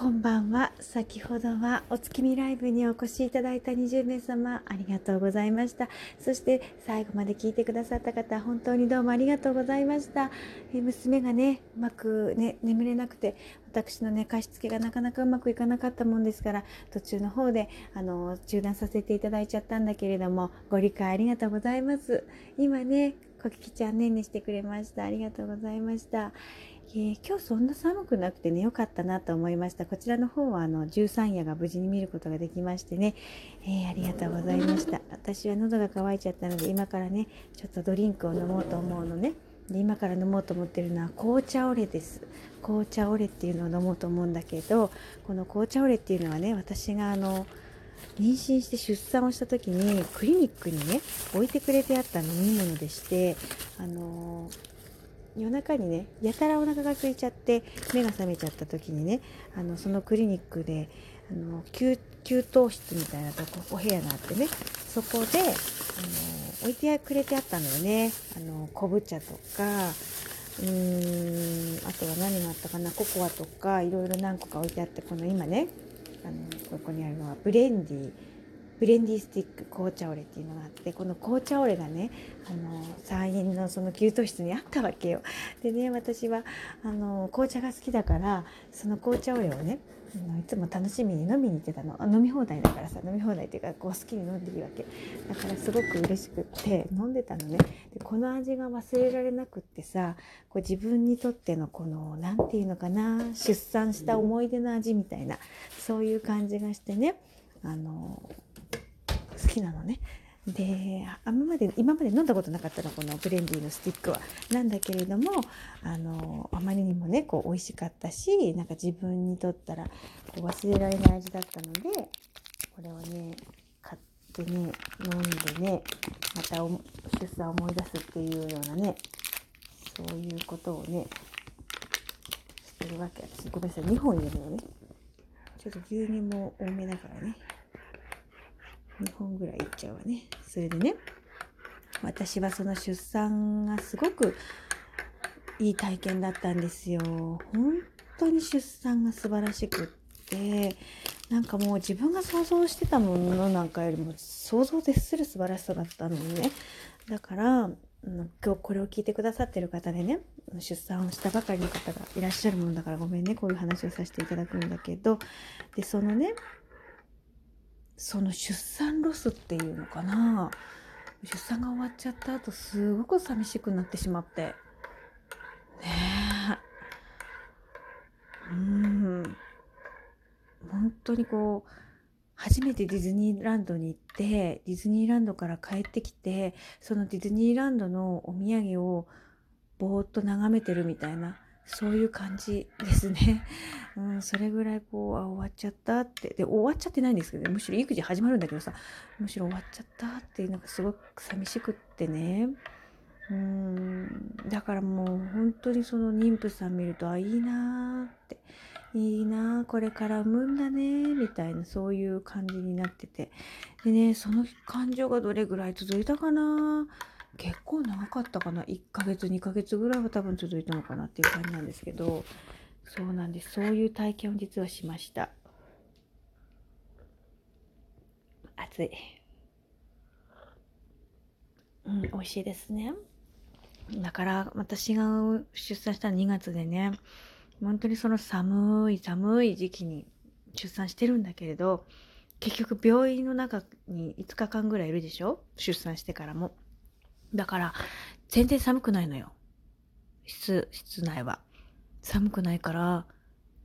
こんばんは。先ほどはお月見ライブにお越しいただいた20名様、ありがとうございました。そして最後まで聞いてくださった方、本当にどうもありがとうございました。え娘がね、うまくね、眠れなくて、私のね、貸し付けがなかなかうまくいかなかったもんですから、途中の方で、あの、中断させていただいちゃったんだけれども、ご理解ありがとうございます。今ね、こききちゃんねんねしてくれました。ありがとうございました。えー、今日そんな寒くなくてね良かったなと思いました。こちらの方はあの13夜が無事に見ることができましてね、えー、ありがとうございました。私は喉が渇いちゃったので今からねちょっとドリンクを飲もうと思うのね。で今から飲もうと思ってるのは紅茶オレです。紅茶オレっていうのを飲もうと思うんだけどこの紅茶オレっていうのはね私があの妊娠して出産をした時にクリニックにね置いてくれてあった飲み物でしてあのー夜中にねやたらお腹が空いちゃって目が覚めちゃった時にねあのそのクリニックであの給湯室みたいなとこお部屋があってねそこであの置いてくれてあったのよね。あの昆布茶とかうーんあとは何があったかなココアとかいろいろ何個か置いてあってこの今ねあのここにあるのはブレンディー。ブレンディスティック紅茶オレっていうのがあってこの紅茶オレがねあの産院のその給湯室にあったわけよ。でね私はあの紅茶が好きだからその紅茶オレをねいつも楽しみに飲みに行ってたの。飲み放題だからさ飲み放題っていうかこう好きに飲んでいいわけ。だからすごく嬉しくって飲んでたのね。でこの味が忘れられなくってさこう自分にとってのこの何て言うのかな出産した思い出の味みたいなそういう感じがしてね。あの好きなのね。であまで今まで飲んだことなかったのこのブレンディーのスティックは。なんだけれどもあのあまりにもねこう美味しかったしなんか自分にとったらこう忘れられない味だったのでこれをね買ってね飲んでねまた出産を思い出すっていうようなねそういうことをねしてるわけ私ごめんなさい2本入れるのねちょっと牛乳も多めだからね。2本ぐらいいっちゃうわね。それでね私はその出産がすごくいい体験だったんですよ。本当に出産が素晴らしくってなんかもう自分が想像してたものなんかよりも想像絶する素晴らしさだったのね。だから今日これを聞いてくださってる方でね出産をしたばかりの方がいらっしゃるもんだからごめんねこういう話をさせていただくんだけどでそのねその出産ロスっていうのかな出産が終わっちゃった後すごく寂しくなってしまってねえうん本当にこう初めてディズニーランドに行ってディズニーランドから帰ってきてそのディズニーランドのお土産をぼーっと眺めてるみたいなそういう感じですね。うん、それぐらいこう、あ、終わっちゃったって。で、終わっちゃってないんですけどね。むしろ育児始まるんだけどさ、むしろ終わっちゃったっていう、なんかすごく寂しくってね。うん、だからもう本当にその妊婦さん見ると、あ、いいなーって。いいなこれから産むんだねみたいなそういう感じになってて。でねその感情がどれぐらい続いたかな。結構長かったかな。1ヶ月2ヶ月ぐらいは多分続いたのかなっていう感じなんですけど。そうなんです。そういう体験を実はしました。暑い。うん美味しいですね。だから私が出産したの2月でね。本当にその寒い寒い時期に出産してるんだけれど結局病院の中に5日間ぐらいいるでしょ？出産してからも。だから、全然寒くないのよ。室、室内は。寒くないから、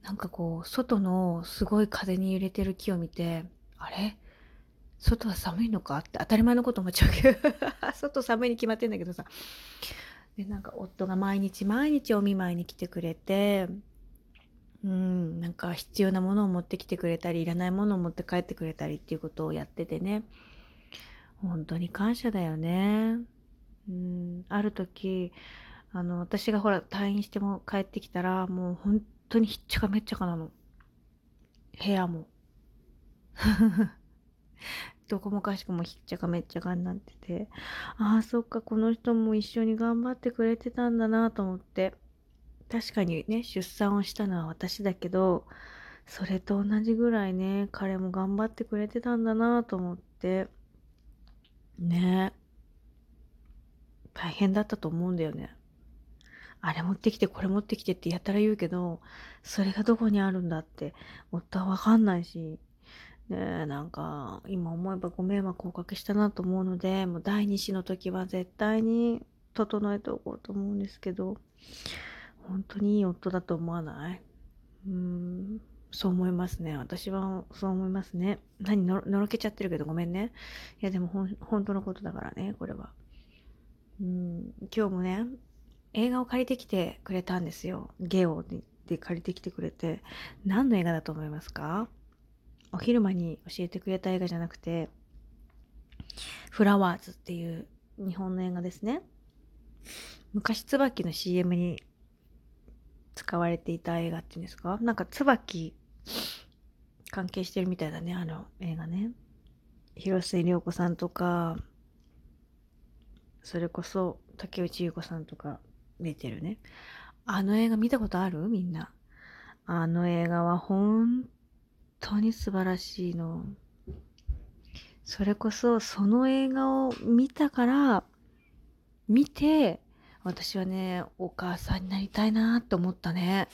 なんかこう、外のすごい風に揺れてる木を見て、あれ？外は寒いのか？って当たり前のこと思っちゃうけど 外寒いに決まってんだけどさ。で、なんか夫が毎日毎日お見舞いに来てくれて、うん、なんか必要なものを持ってきてくれたり、いらないものを持って帰ってくれたりっていうことをやっててね。本当に感謝だよね。うん、ある時、あの、私がほら退院しても帰ってきたら、もう本当にひっちゃかめっちゃかなの。部屋も。どこもかしくもひっちゃかめっちゃかになってて、ああ、そっか、この人も一緒に頑張ってくれてたんだなと思って。確かにね、出産をしたのは私だけど、それと同じぐらいね彼も頑張ってくれてたんだなと思って。ね。大変だったと思うんだよね。あれ持ってきてこれ持ってきてってやったら言うけどそれがどこにあるんだって夫は分かんないし。ねえなんか今思えばご迷惑をおかけしたなと思うのでもう第2子の時は絶対に整えておこうと思うんですけど本当にいい夫だと思わない？うんそう思いますね。私はそう思いますね。何のろけちゃってるけどごめんね。いやでもほん本当のことだからね、これは。うん今日もね、映画を借りてきてくれたんですよ。ゲオで借りてきてくれて。何の映画だと思いますか？お昼間に教えてくれた映画じゃなくて、フラワーズっていう日本の映画ですね。昔椿の CM に使われていた映画っていうんですか？なんか椿関係してるみたいだね、あの映画ね。広末涼子さんとか、それこそ竹内優子さんとか出てるね。あの映画見たことある？みんな。あの映画は本当に素晴らしいの。それこそその映画を見たから、見て、私はね、お母さんになりたいなって思ったね。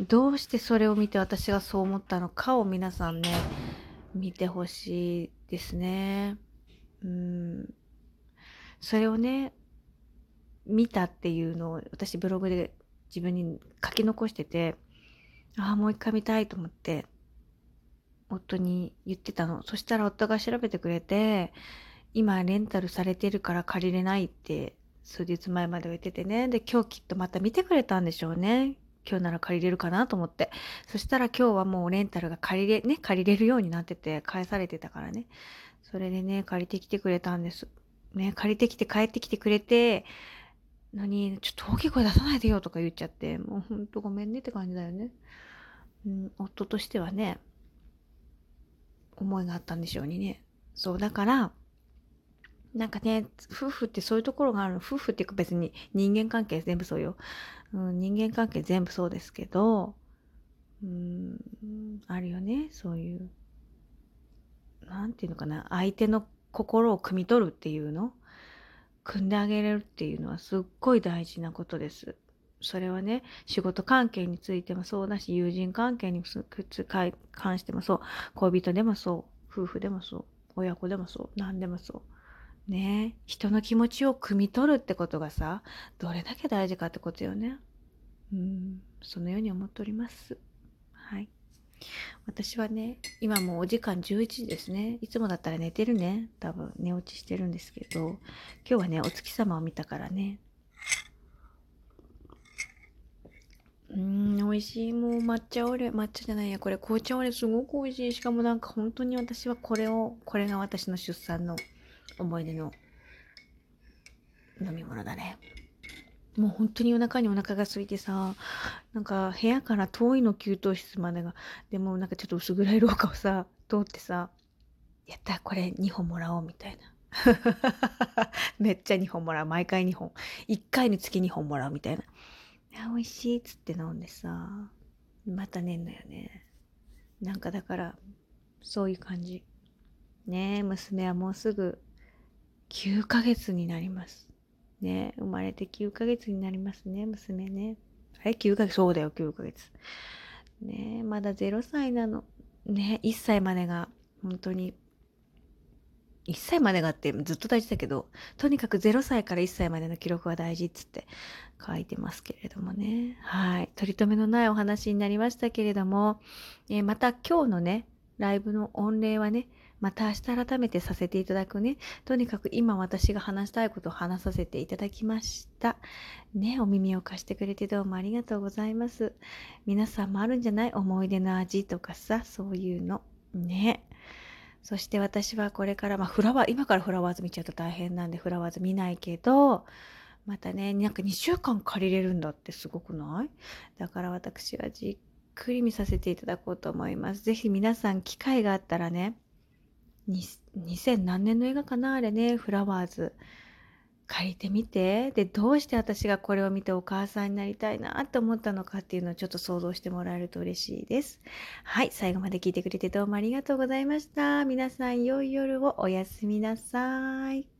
どうしてそれを見て私がそう思ったのかを皆さんね、見てほしいですね。うん。それをね、見たっていうのを私ブログで自分に書き残してて、ああ、もう一回見たいと思って、夫に言ってたの。そしたら夫が調べてくれて、今レンタルされてるから借りれないって数日前まで言っててね。で、今日きっとまた見てくれたんでしょうね。今日なら借りれるかなと思って。そしたら今日はもうレンタルが借りれ、ね、借りれるようになってて、返されてたからね。それでね、借りてきてくれたんです。ね、借りてきて帰ってきてくれて、のに、ちょっと大きい声出さないでよとか言っちゃって、もうほんとごめんねって感じだよね。うん、夫としてはね、思いがあったんでしょうにね。そう、だから、なんかね、夫婦ってそういうところがあるの。夫婦っていうか別に人間関係全部そうよ。うん、人間関係全部そうですけど、うん、あるよね、そういう。なんていうのかな、相手の心を汲み取るっていうの組んであげれるっていうのはすっごい大事なことです。それはね、仕事関係についてもそうだし、友人関係に関してもそう、恋人でもそう、夫婦でもそう、親子でもそう、何でもそう。ね。人の気持ちを汲み取るってことがさどれだけ大事かってことよね。うん。そのように思っております。はい。私はね今もうお時間11時ですね。いつもだったら寝てるね。多分寝落ちしてるんですけど今日はねお月様を見たからね。うん、美味しい。もう抹茶オレ、抹茶じゃないや、これ紅茶オレすごく美味しい。しかもなんか本当に私はこれを、これが私の出産の思い出の飲み物だね。もう本当に夜中にお腹が空いてさ、なんか部屋から遠いの給湯室までが、でもなんかちょっと薄暗い廊下をさ、通ってさ、やったこれ2本もらおうみたいな。めっちゃ2本もらう。毎回2本。1回につき2本もらうみたいな。あ、美味しいっつって飲んでさ、また寝んのよね。なんかだから、そういう感じ。ねえ、娘はもうすぐ9ヶ月になります。ね生まれて9ヶ月になりますね、娘ね。あれ ?9 ヶ月そうだよ、9ヶ月。ねまだ0歳なの。ね1歳までが本当に1歳までがってずっと大事だけど、とにかく0歳から1歳までの記録は大事っつって書いてますけれどもね。はい。取り留めのないお話になりましたけれども、えー、また今日のね、ライブの御礼はね、また明日改めてさせていただくね。とにかく今私が話したいことを話させていただきました。ね、お耳を貸してくれてどうもありがとうございます。皆さんもあるんじゃない？思い出の味とかさ、そういうの。ね。そして私はこれから、まあフラワー、今からフラワーズ見ちゃうと大変なんでフラワーズ見ないけど、またね、なんか2週間借りれるんだってすごくない？だから私はじっくり見させていただこうと思います。ぜひ皆さん機会があったらね、2000何年の映画かな？あれね、フラワーズ。借りてみて。でどうして私がこれを見てお母さんになりたいなと思ったのかっていうのをちょっと想像してもらえると嬉しいです。はい最後まで聞いてくれてどうもありがとうございました。皆さん良い夜を。おやすみなさい。